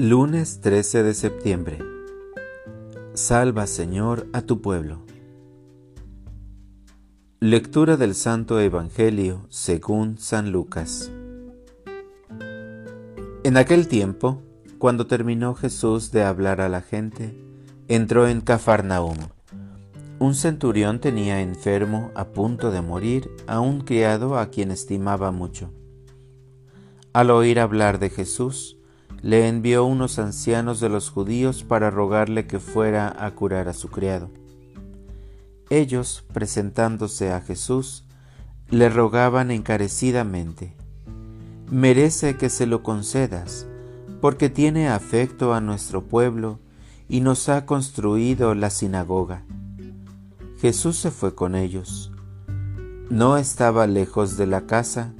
Lunes 13 de septiembre. Salva, Señor, a tu pueblo. Lectura del Santo Evangelio según San Lucas. En aquel tiempo, cuando terminó Jesús de hablar a la gente, entró en Cafarnaúm. Un centurión tenía enfermo a punto de morir a un criado a quien estimaba mucho. Al oír hablar de Jesús, le envió unos ancianos de los judíos para rogarle que fuera a curar a su criado. Ellos, presentándose a Jesús, le rogaban encarecidamente, merece que se lo concedas, porque tiene afecto a nuestro pueblo y nos ha construido la sinagoga. Jesús se fue con ellos. No estaba lejos de la casa,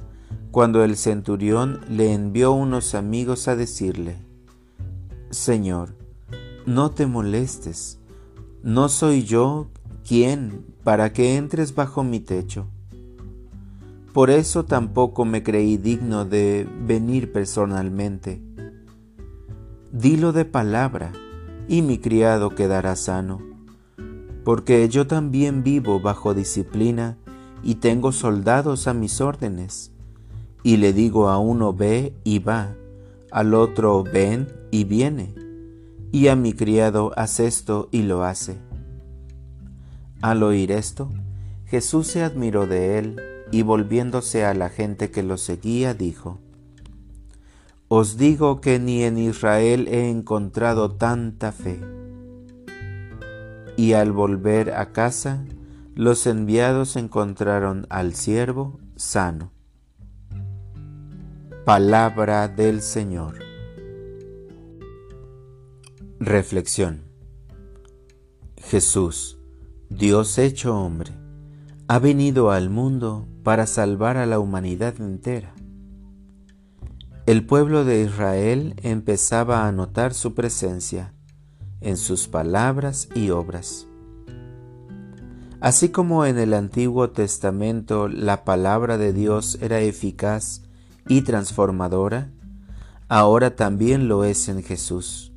cuando el centurión le envió unos amigos a decirle, Señor, no te molestes, no soy yo quien para que entres bajo mi techo. Por eso tampoco me creí digno de venir personalmente. Dilo de palabra, y mi criado quedará sano, porque yo también vivo bajo disciplina y tengo soldados a mis órdenes y le digo a uno ve y va, al otro ven y viene, y a mi criado haz esto y lo hace. Al oír esto, Jesús se admiró de él y volviéndose a la gente que lo seguía, dijo, Os digo que ni en Israel he encontrado tanta fe. Y al volver a casa, los enviados encontraron al siervo sano. Palabra del Señor. Reflexión. Jesús, Dios hecho hombre, ha venido al mundo para salvar a la humanidad entera. El pueblo de Israel empezaba a notar su presencia en sus palabras y obras. Así como en el Antiguo Testamento la palabra de Dios era eficaz y transformadora, ahora también lo es en Jesús.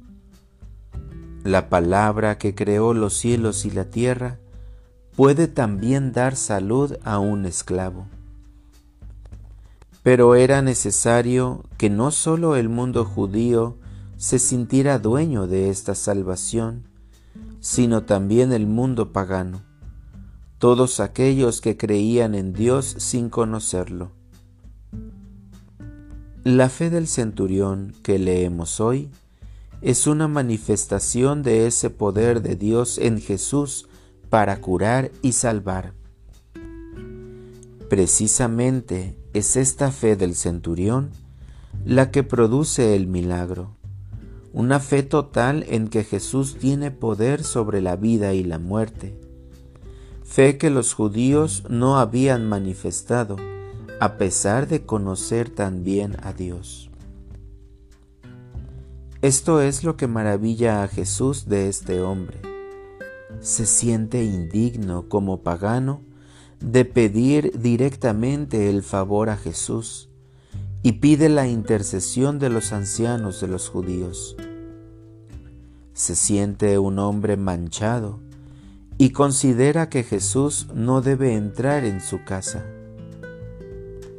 La palabra que creó los cielos y la tierra puede también dar salud a un esclavo. Pero era necesario que no solo el mundo judío se sintiera dueño de esta salvación, sino también el mundo pagano, todos aquellos que creían en Dios sin conocerlo. La fe del centurión que leemos hoy es una manifestación de ese poder de Dios en Jesús para curar y salvar. Precisamente es esta fe del centurión la que produce el milagro, una fe total en que Jesús tiene poder sobre la vida y la muerte, fe que los judíos no habían manifestado, a pesar de conocer tan bien a Dios. Esto es lo que maravilla a Jesús de este hombre. Se siente indigno como pagano de pedir directamente el favor a Jesús y pide la intercesión de los ancianos de los judíos. Se siente un hombre manchado y considera que Jesús no debe entrar en su casa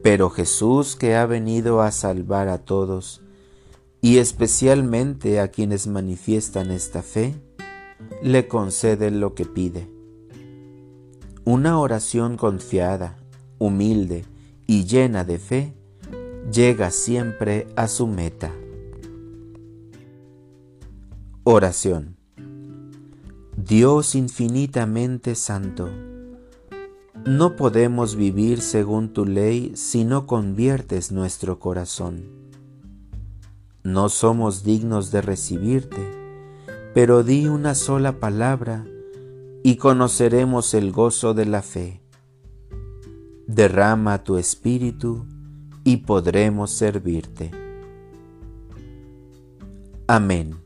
pero Jesús que ha venido a salvar a todos, y especialmente a quienes manifiestan esta fe, le concede lo que pide. Una oración confiada, humilde y llena de fe llega siempre a su meta. Oración. Dios infinitamente santo, no podemos vivir según tu ley si no conviertes nuestro corazón. No somos dignos de recibirte, pero di una sola palabra y conoceremos el gozo de la fe. Derrama tu espíritu y podremos servirte. Amén.